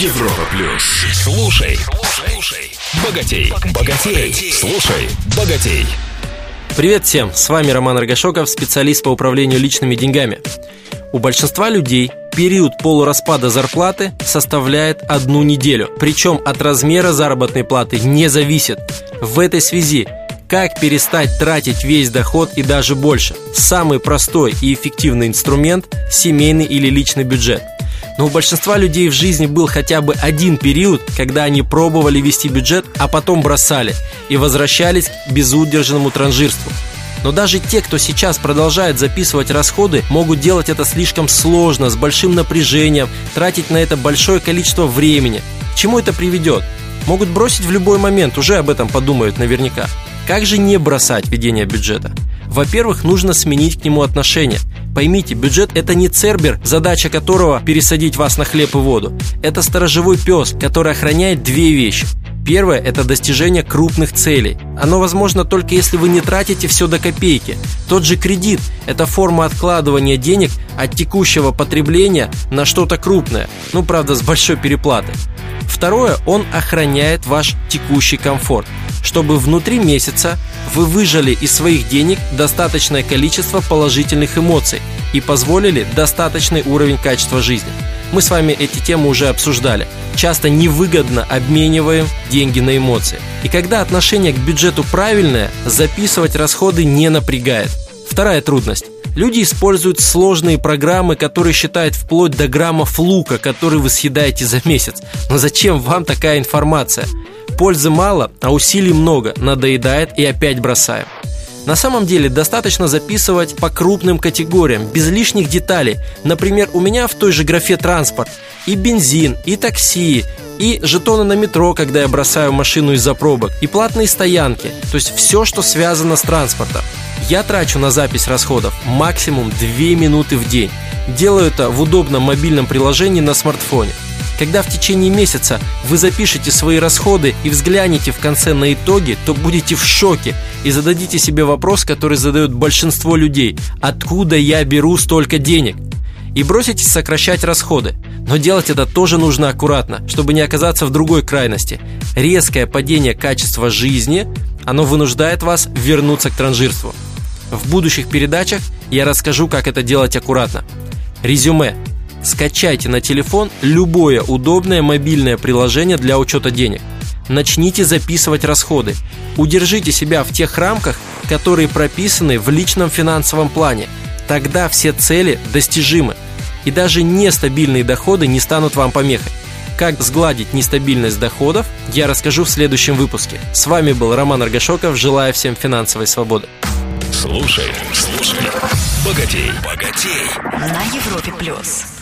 Европа плюс. Слушай, слушай, богатей, богатей, слушай, богатей. Привет всем, с вами Роман Рогашоков, специалист по управлению личными деньгами. У большинства людей период полураспада зарплаты составляет одну неделю, причем от размера заработной платы не зависит. В этой связи как перестать тратить весь доход и даже больше? Самый простой и эффективный инструмент – семейный или личный бюджет. Но у большинства людей в жизни был хотя бы один период, когда они пробовали вести бюджет, а потом бросали и возвращались к безудержному транжирству. Но даже те, кто сейчас продолжает записывать расходы, могут делать это слишком сложно, с большим напряжением, тратить на это большое количество времени. К чему это приведет? Могут бросить в любой момент, уже об этом подумают наверняка. Как же не бросать ведение бюджета? Во-первых, нужно сменить к нему отношение. Поймите, бюджет – это не цербер, задача которого – пересадить вас на хлеб и воду. Это сторожевой пес, который охраняет две вещи. Первое – это достижение крупных целей. Оно возможно только если вы не тратите все до копейки. Тот же кредит – это форма откладывания денег от текущего потребления на что-то крупное. Ну, правда, с большой переплатой. Второе, он охраняет ваш текущий комфорт, чтобы внутри месяца вы выжали из своих денег достаточное количество положительных эмоций и позволили достаточный уровень качества жизни. Мы с вами эти темы уже обсуждали. Часто невыгодно обмениваем деньги на эмоции. И когда отношение к бюджету правильное, записывать расходы не напрягает. Вторая трудность. Люди используют сложные программы, которые считают вплоть до граммов лука, который вы съедаете за месяц. Но зачем вам такая информация? Пользы мало, а усилий много, надоедает и опять бросаем. На самом деле достаточно записывать по крупным категориям, без лишних деталей. Например, у меня в той же графе транспорт и бензин, и такси, и жетоны на метро, когда я бросаю машину из-за пробок, и платные стоянки, то есть все, что связано с транспортом. Я трачу на запись расходов максимум 2 минуты в день. Делаю это в удобном мобильном приложении на смартфоне. Когда в течение месяца вы запишете свои расходы и взглянете в конце на итоги, то будете в шоке и зададите себе вопрос, который задают большинство людей. Откуда я беру столько денег? И броситесь сокращать расходы. Но делать это тоже нужно аккуратно, чтобы не оказаться в другой крайности. Резкое падение качества жизни, оно вынуждает вас вернуться к транжирству. В будущих передачах я расскажу, как это делать аккуратно. Резюме. Скачайте на телефон любое удобное мобильное приложение для учета денег. Начните записывать расходы. Удержите себя в тех рамках, которые прописаны в личном финансовом плане. Тогда все цели достижимы. И даже нестабильные доходы не станут вам помехой. Как сгладить нестабильность доходов, я расскажу в следующем выпуске. С вами был Роман Аргашоков. Желаю всем финансовой свободы. Слушай, слушай, богатей, богатей. На Европе плюс.